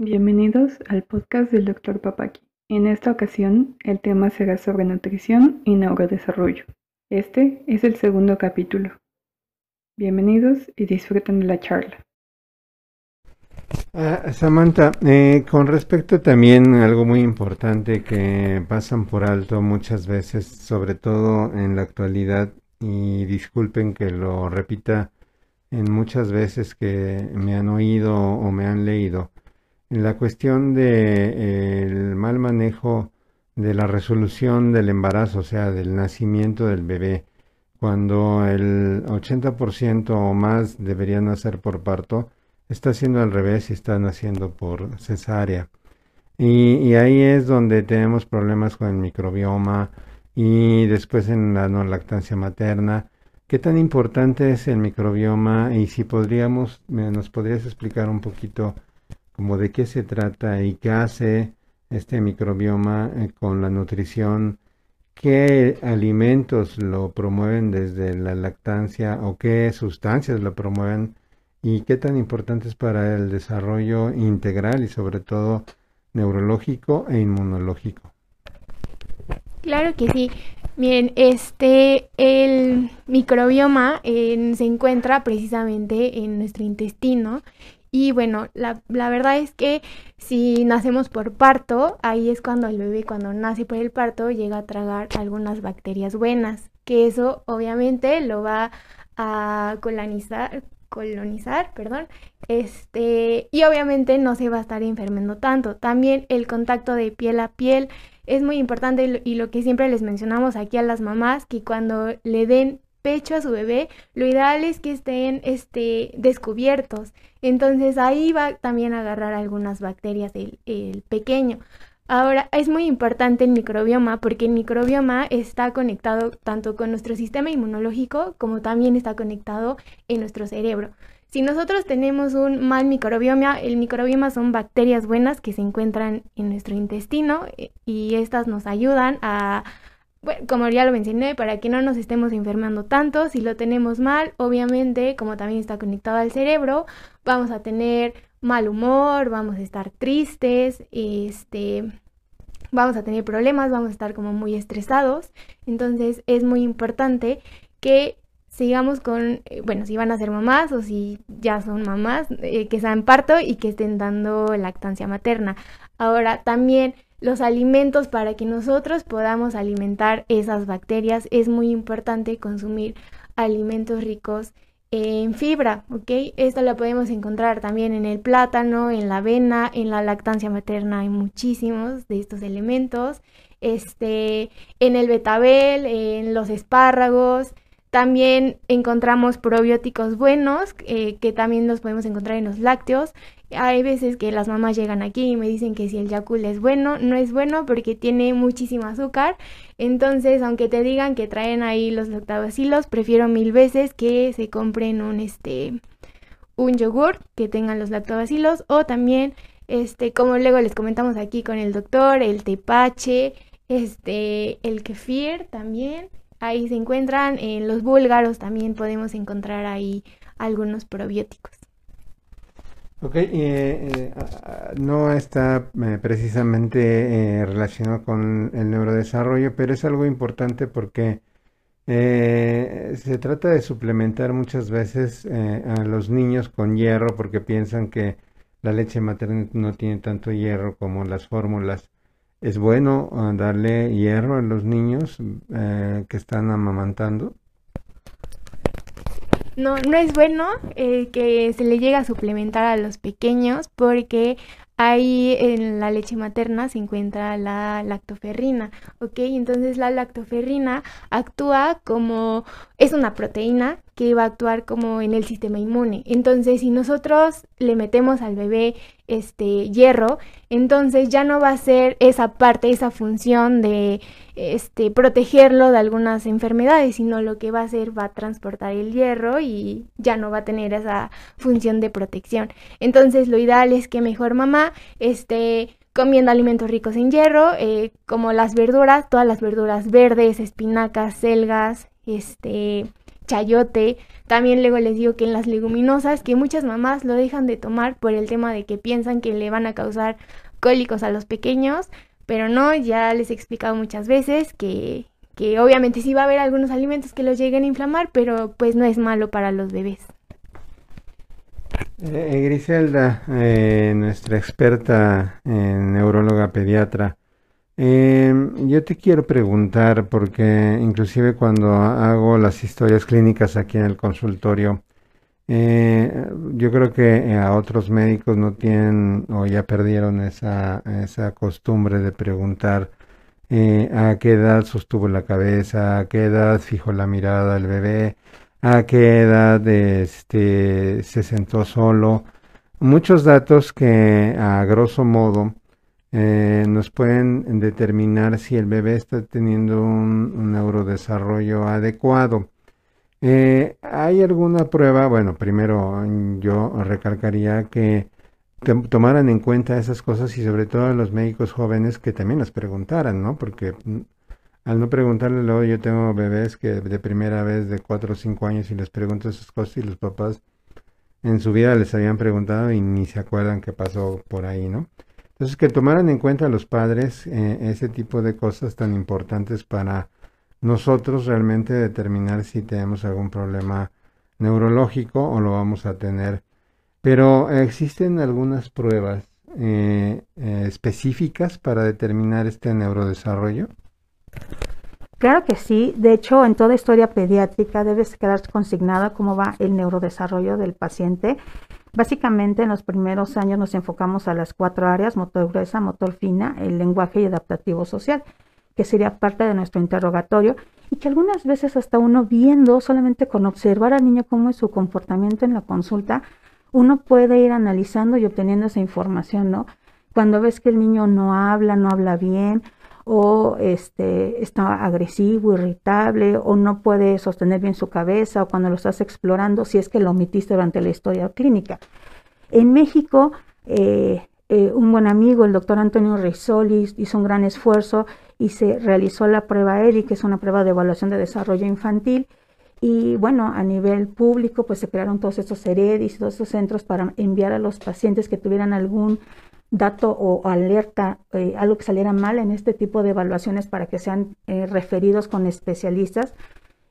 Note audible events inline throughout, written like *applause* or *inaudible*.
Bienvenidos al podcast del Dr. Papaki. En esta ocasión, el tema será sobre nutrición y neurodesarrollo. Este es el segundo capítulo. Bienvenidos y disfruten de la charla. Ah, Samantha, eh, con respecto también a algo muy importante que pasan por alto muchas veces, sobre todo en la actualidad, y disculpen que lo repita en muchas veces que me han oído o me han leído, la cuestión de eh, mal manejo de la resolución del embarazo, o sea, del nacimiento del bebé, cuando el 80% o más deberían nacer por parto, está haciendo al revés y está naciendo por cesárea. Y, y, ahí es donde tenemos problemas con el microbioma y después en la no lactancia materna. ¿Qué tan importante es el microbioma? Y si podríamos, nos podrías explicar un poquito como de qué se trata y qué hace este microbioma eh, con la nutrición, qué alimentos lo promueven desde la lactancia o qué sustancias lo promueven y qué tan importante es para el desarrollo integral y sobre todo neurológico e inmunológico. Claro que sí. Miren, este, el microbioma se encuentra precisamente en nuestro intestino y bueno, la, la, verdad es que si nacemos por parto, ahí es cuando el bebé cuando nace por el parto llega a tragar algunas bacterias buenas, que eso obviamente lo va a colonizar, colonizar, perdón, este, y obviamente no se va a estar enfermando tanto. También el contacto de piel a piel es muy importante y lo que siempre les mencionamos aquí a las mamás, que cuando le den pecho a su bebé, lo ideal es que estén este, descubiertos. Entonces ahí va también a agarrar algunas bacterias del el pequeño. Ahora, es muy importante el microbioma porque el microbioma está conectado tanto con nuestro sistema inmunológico como también está conectado en nuestro cerebro. Si nosotros tenemos un mal microbioma, el microbioma son bacterias buenas que se encuentran en nuestro intestino eh, y estas nos ayudan a bueno, como ya lo mencioné, para que no nos estemos enfermando tanto, si lo tenemos mal, obviamente, como también está conectado al cerebro, vamos a tener mal humor, vamos a estar tristes, este, vamos a tener problemas, vamos a estar como muy estresados. Entonces es muy importante que sigamos con, eh, bueno, si van a ser mamás o si ya son mamás, eh, que sean parto y que estén dando lactancia materna. Ahora también los alimentos para que nosotros podamos alimentar esas bacterias. Es muy importante consumir alimentos ricos en fibra, ¿ok? Esto lo podemos encontrar también en el plátano, en la avena, en la lactancia materna hay muchísimos de estos elementos, este, en el betabel, en los espárragos, también encontramos probióticos buenos, eh, que también los podemos encontrar en los lácteos. Hay veces que las mamás llegan aquí y me dicen que si el Yakult es bueno, no es bueno porque tiene muchísimo azúcar. Entonces, aunque te digan que traen ahí los lactobacilos, prefiero mil veces que se compren un este un yogur que tengan los lactobacilos o también este como luego les comentamos aquí con el doctor, el tepache, este el kefir también ahí se encuentran. En los búlgaros también podemos encontrar ahí algunos probióticos. Ok, eh, eh, no está eh, precisamente relacionado con el neurodesarrollo, pero es algo importante porque se trata de suplementar muchas veces a los niños con hierro porque piensan que la leche materna no tiene tanto hierro como las fórmulas ¿Es bueno ah, darle hierro a los niños eh, que están amamantando? No, no es bueno eh, que se le llegue a suplementar a los pequeños porque ahí en la leche materna se encuentra la lactoferrina, ¿ok? Entonces la lactoferrina actúa como, es una proteína que va a actuar como en el sistema inmune. Entonces si nosotros le metemos al bebé este hierro, entonces ya no va a ser esa parte, esa función de este protegerlo de algunas enfermedades, sino lo que va a hacer va a transportar el hierro y ya no va a tener esa función de protección. Entonces lo ideal es que mejor mamá esté comiendo alimentos ricos en hierro, eh, como las verduras, todas las verduras verdes, espinacas, selgas, este chayote. También luego les digo que en las leguminosas, que muchas mamás lo dejan de tomar por el tema de que piensan que le van a causar cólicos a los pequeños, pero no, ya les he explicado muchas veces que, que obviamente sí va a haber algunos alimentos que los lleguen a inflamar, pero pues no es malo para los bebés. Eh, Griselda, eh, nuestra experta en neuróloga pediatra, eh, yo te quiero preguntar, porque inclusive cuando hago las historias clínicas aquí en el consultorio, yo creo que a otros médicos no tienen o ya perdieron esa, esa costumbre de preguntar a qué edad sostuvo la cabeza, a qué edad fijó la mirada el bebé, a qué edad este, se sentó solo. Muchos datos que a grosso modo eh, nos pueden determinar si el bebé está teniendo un, neurodesarrollo adecuado. Eh, ¿Hay alguna prueba? Bueno, primero yo recalcaría que tomaran en cuenta esas cosas y sobre todo los médicos jóvenes que también las preguntaran, ¿no? Porque mm, al no preguntarle luego yo tengo bebés que de primera vez de 4 o 5 años y les pregunto esas cosas y los papás en su vida les habían preguntado y ni se acuerdan qué pasó por ahí, ¿no? Entonces que tomaran en cuenta los padres eh, ese tipo de cosas tan importantes para nosotros realmente determinar si tenemos algún problema neurológico o lo vamos a tener. Pero existen algunas pruebas eh, eh, específicas para determinar este neurodesarrollo. Claro que sí. De hecho, en toda historia pediátrica debe quedar consignada cómo va el neurodesarrollo del paciente. Básicamente, en los primeros años nos enfocamos a las cuatro áreas, motor gruesa, motor fina, el lenguaje y adaptativo social, que sería parte de nuestro interrogatorio y que algunas veces hasta uno viendo, solamente con observar al niño cómo es su comportamiento en la consulta, uno puede ir analizando y obteniendo esa información, ¿no? Cuando ves que el niño no habla, no habla bien, o este, está agresivo, irritable, o no puede sostener bien su cabeza, o cuando lo estás explorando, si es que lo omitiste durante la historia clínica. En México, eh, eh, un buen amigo, el doctor Antonio Rizzoli, hizo un gran esfuerzo y se realizó la prueba ERI, que es una prueba de evaluación de desarrollo infantil. Y bueno, a nivel público, pues se crearon todos estos heredis todos estos centros para enviar a los pacientes que tuvieran algún dato o alerta, eh, algo que saliera mal en este tipo de evaluaciones para que sean eh, referidos con especialistas.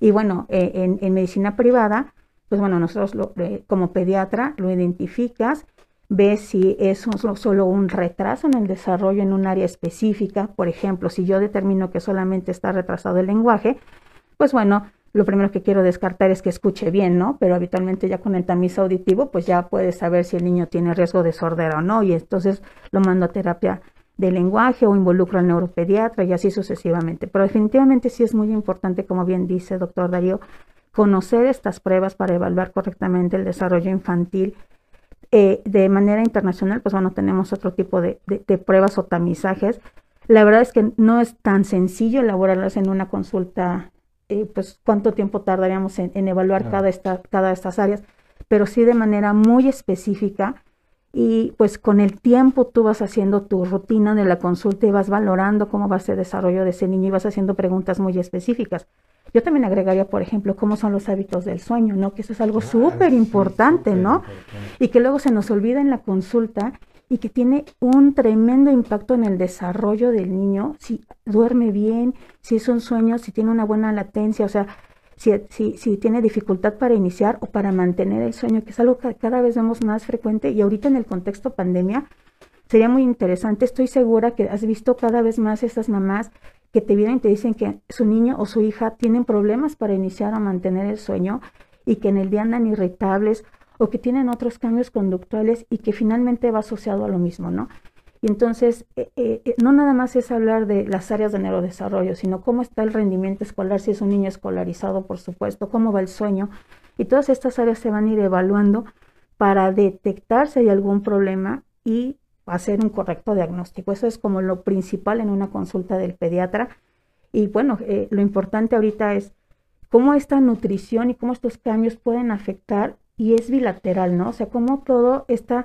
Y bueno, eh, en, medicina privada, pues bueno, nosotros lo, como pediatra lo identificas, ves si es solo un retraso en el desarrollo en un área específica. Por ejemplo, si yo determino que solamente está retrasado el lenguaje, pues bueno, lo primero que quiero descartar es que escuche bien, ¿no? Pero habitualmente ya con el tamiz auditivo, pues ya puedes saber si el niño tiene riesgo de sordera o no, y entonces lo mando a terapia de lenguaje o involucro al neuropediatra y así sucesivamente. Pero definitivamente sí es muy importante, como bien dice doctor Darío, conocer estas pruebas para evaluar correctamente el desarrollo infantil. Eh, de manera internacional, pues bueno, tenemos otro tipo de, de pruebas o tamizajes. La verdad es que no es tan sencillo elaborarlas en una consulta eh, pues cuánto tiempo tardaríamos en, evaluar cada, esta, cada de estas áreas, pero sí de manera muy específica y pues con el tiempo tú vas haciendo tu rutina de la consulta y vas valorando cómo va el desarrollo de ese niño y vas haciendo preguntas muy específicas. Yo también agregaría, por ejemplo, cómo son los hábitos del sueño, ¿no? Que eso es algo súper importante, ¿no? Y que luego se nos olvida en la consulta y que tiene un tremendo impacto en el desarrollo del niño, si duerme bien, si es un sueño, si tiene una buena latencia, o sea, si, si, si tiene dificultad para iniciar o para mantener el sueño, que es algo que cada vez vemos más frecuente y ahorita en el contexto pandemia sería muy interesante. Estoy segura que has visto cada vez más estas mamás que te vienen y te dicen que su niño o su hija tienen problemas para iniciar o mantener el sueño y que en el día andan irritables o que tienen otros cambios conductuales y que finalmente va asociado a lo mismo, ¿no? Y entonces, eh, eh, eh, no nada más es hablar de las áreas de neurodesarrollo, sino cómo está el rendimiento escolar, si es un niño escolarizado, por supuesto, cómo va el sueño. Y todas estas áreas se van a ir evaluando para detectar si hay algún problema y hacer un correcto diagnóstico. Eso es como lo principal en una consulta del pediatra. Y bueno, lo importante ahorita es cómo esta nutrición y cómo estos cambios pueden afectar y es bilateral, ¿no? O sea, como todo este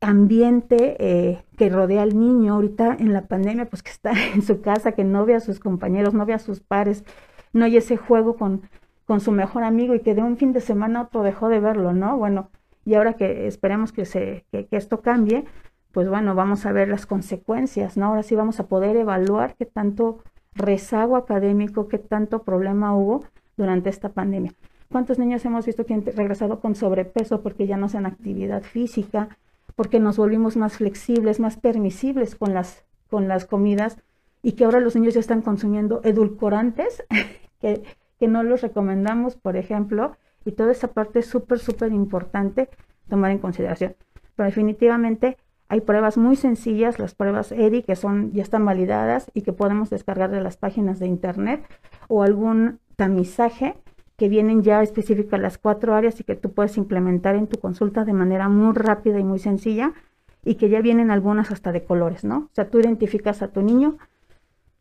ambiente eh, que rodea al niño ahorita en la pandemia, pues que está *laughs* en su casa, que no ve a sus compañeros, no ve a sus pares, no hay ese juego con, con su mejor amigo y que de un fin de semana otro dejó de verlo, ¿no? Bueno, y ahora que esperemos que, se, que, esto cambie, pues bueno, vamos a ver las consecuencias, ¿no? Ahora sí vamos a poder evaluar qué tanto rezago académico, qué tanto problema hubo durante esta pandemia. ¿Cuántos niños hemos visto que han regresado con sobrepeso porque ya no hacen actividad física, porque nos volvimos más flexibles, más permisibles con las, con las comidas y que ahora los niños ya están consumiendo edulcorantes *laughs* que, que no los recomendamos, por ejemplo, y toda esa parte es súper, súper importante tomar en consideración. Pero definitivamente hay pruebas muy sencillas, las pruebas ERI, que son, ya están validadas y que podemos descargar de las páginas de internet, o algún tamizaje que vienen ya específicas las cuatro áreas y que tú puedes implementar en tu consulta de manera muy rápida y muy sencilla, y que ya vienen algunas hasta de colores, ¿no? O sea, tú identificas a tu niño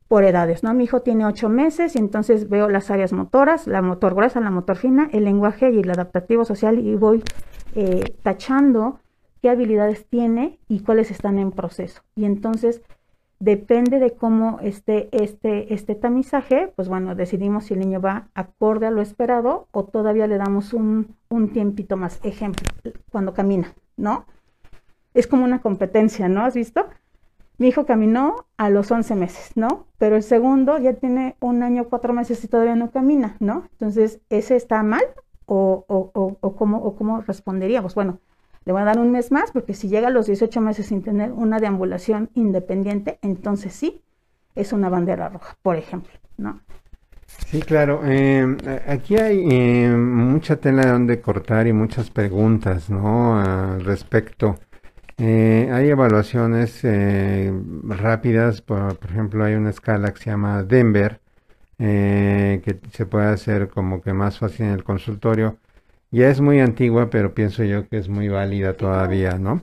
por edades, ¿no? Mi hijo tiene ocho meses y entonces veo las áreas motoras, la motor gruesa, la motor fina, el lenguaje y el adaptativo social y voy eh, tachando qué habilidades tiene y cuáles están en proceso. Y entonces depende de cómo esté este, este tamizaje, pues bueno, decidimos si el niño va acorde a lo esperado o todavía le damos un, un tiempito más. Ejemplo, cuando camina, ¿no? Es como una competencia, ¿no? ¿Has visto? Mi hijo caminó a los 11 meses, ¿no? Pero el segundo ya tiene un año, cuatro meses y todavía no camina, ¿no? Entonces, ¿ese está mal o, o, o, cómo, o cómo responderíamos? Bueno, le voy a dar un mes más porque si llega a los 18 meses sin tener una deambulación independiente, entonces sí, es una bandera roja, por ejemplo, ¿no? Sí, claro. Eh, aquí hay eh, mucha tela donde cortar y muchas preguntas, ¿no? Al respecto. Eh, hay evaluaciones rápidas, por, ejemplo, hay una escala que se llama Denver, que se puede hacer como que más fácil en el consultorio. Ya es muy antigua, pero pienso yo que es muy válida todavía, ¿no?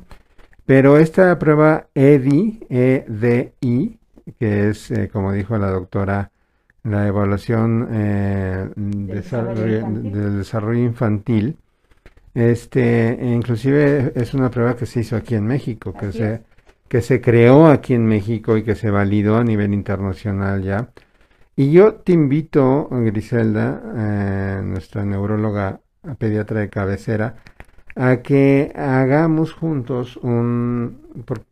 Pero esta prueba EDI, EDI, que es, como dijo la doctora, la evaluación del desarrollo infantil, este, inclusive es una prueba que se hizo aquí en México, que se, que se creó aquí en México y que se validó a nivel internacional ya. Y yo te invito, Griselda, eh, nuestra neuróloga pediatra de cabecera, a que hagamos juntos un,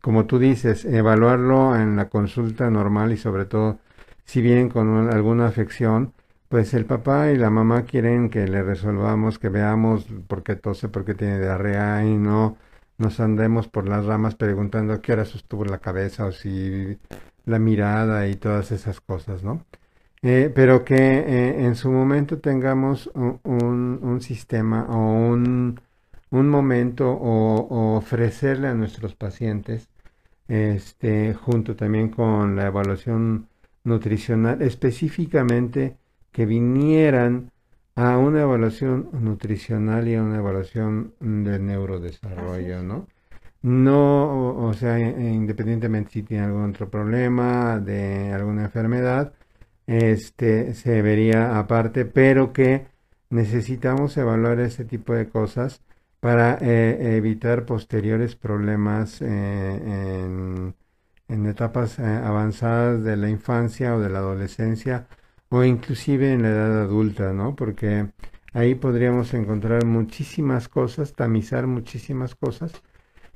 como tú dices, evaluarlo en la consulta normal y sobre todo si bien con alguna afección, pues el papá y la mamá quieren que le resolvamos, que veamos por qué tose, por qué tiene diarrea y no nos andemos por las ramas preguntando qué hora sostuvo la cabeza o si la mirada y todas esas cosas, ¿no? Eh, pero que eh, en su momento tengamos un, un, sistema o un, un momento o, ofrecerle a nuestros pacientes, este, junto también con la evaluación nutricional, específicamente que vinieran a una evaluación nutricional y a una evaluación de neurodesarrollo, ¿no? No, o sea, independientemente si tiene algún otro problema de alguna enfermedad, este se vería aparte, pero que necesitamos evaluar este tipo de cosas para eh, evitar posteriores problemas eh, en, etapas eh, avanzadas de la infancia o de la adolescencia o inclusive en la edad adulta, ¿no? Porque ahí podríamos encontrar muchísimas cosas, tamizar muchísimas cosas.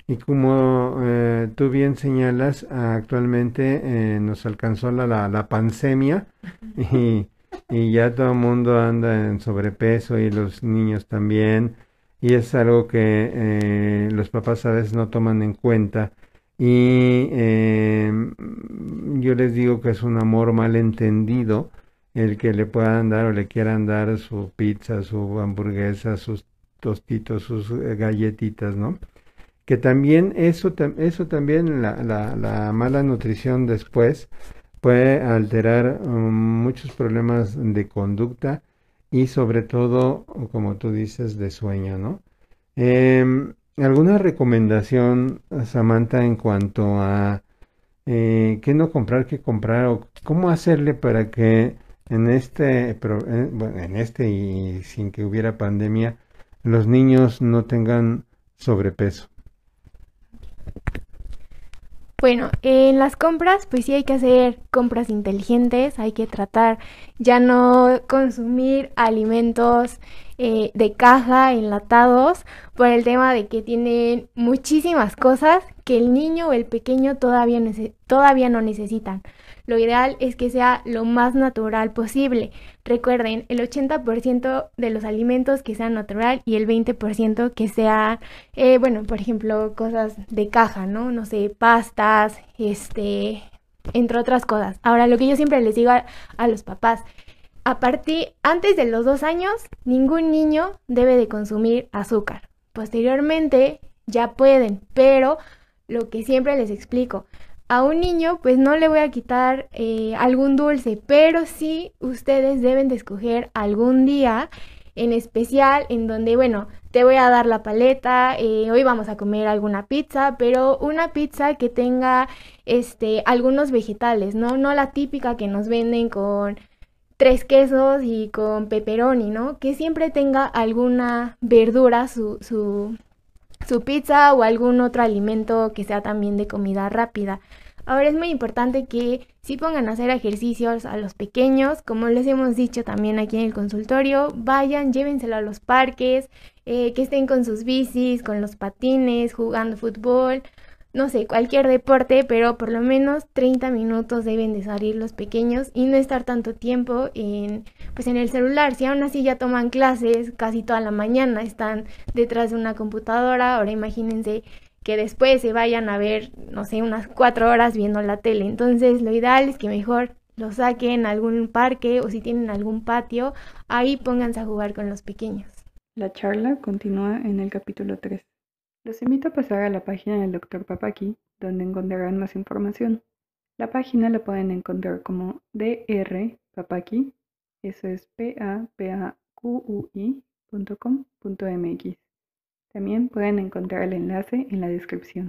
Y como eh, tú bien señalas, actualmente eh, nos alcanzó la, la, la pansemia y, y, ya todo el mundo anda en sobrepeso y los niños también. Y es algo que eh, los papás a veces no toman en cuenta. Y yo les digo que es un amor mal entendido el que le puedan dar o le quieran dar su pizza, su hamburguesa, sus tostitos, sus eh, galletitas, ¿no? Que también eso, eso también, la, la, mala nutrición después puede alterar um, muchos problemas de conducta y sobre todo, como tú dices, de sueño, ¿no? Em, ¿Alguna recomendación, Samantha, en cuanto a eh, qué no comprar, qué comprar o cómo hacerle para que en este, eh, en este y sin que hubiera pandemia, los niños no tengan sobrepeso? Bueno, en las compras, pues sí hay que hacer compras inteligentes, hay que tratar ya no consumir alimentos eh, de caja, enlatados, por el tema de que tienen muchísimas cosas que el niño o el pequeño todavía, todavía no necesitan. Lo ideal es que sea lo más natural posible. Recuerden, el 80% de los alimentos que sean natural y el 20% que sea, eh, bueno, por ejemplo, cosas de caja, ¿no? No sé, pastas, este, entre otras cosas. Ahora, lo que yo siempre les digo a, los papás, a partir, antes de los dos años, ningún niño debe de consumir azúcar. Posteriormente, ya pueden, pero lo que siempre les explico, a un niño pues no le voy a quitar eh, algún dulce, pero sí ustedes deben de escoger algún día en especial en donde, bueno, te voy a dar la paleta, eh, hoy vamos a comer alguna pizza, pero una pizza que tenga este algunos vegetales, ¿no? No la típica que nos venden con tres quesos y con pepperoni, ¿no? Que siempre tenga alguna verdura su, su, su pizza o algún otro alimento que sea también de comida rápida. Ahora es muy importante que si pongan a hacer ejercicios a los pequeños, como les hemos dicho también aquí en el consultorio, vayan, llévenselo a los parques, eh, que estén con sus bicis, con los patines, jugando fútbol, no sé, cualquier deporte, pero por lo menos 30 minutos deben de salir los pequeños y no estar tanto tiempo en, pues en el celular. Si aún así ya toman clases casi toda la mañana, están detrás de una computadora, ahora imagínense que después se vayan a ver, no sé, unas cuatro horas viendo la tele. Entonces lo ideal es que mejor lo saquen a algún parque o si tienen algún patio, ahí pónganse a jugar con los pequeños. La charla continúa en el capítulo 3. Los invito a pasar a la página del Dr. Papaki, donde encontrarán más información. La página la pueden encontrar como Dr. Eso es p a p a q u También pueden encontrar el enlace en la descripción.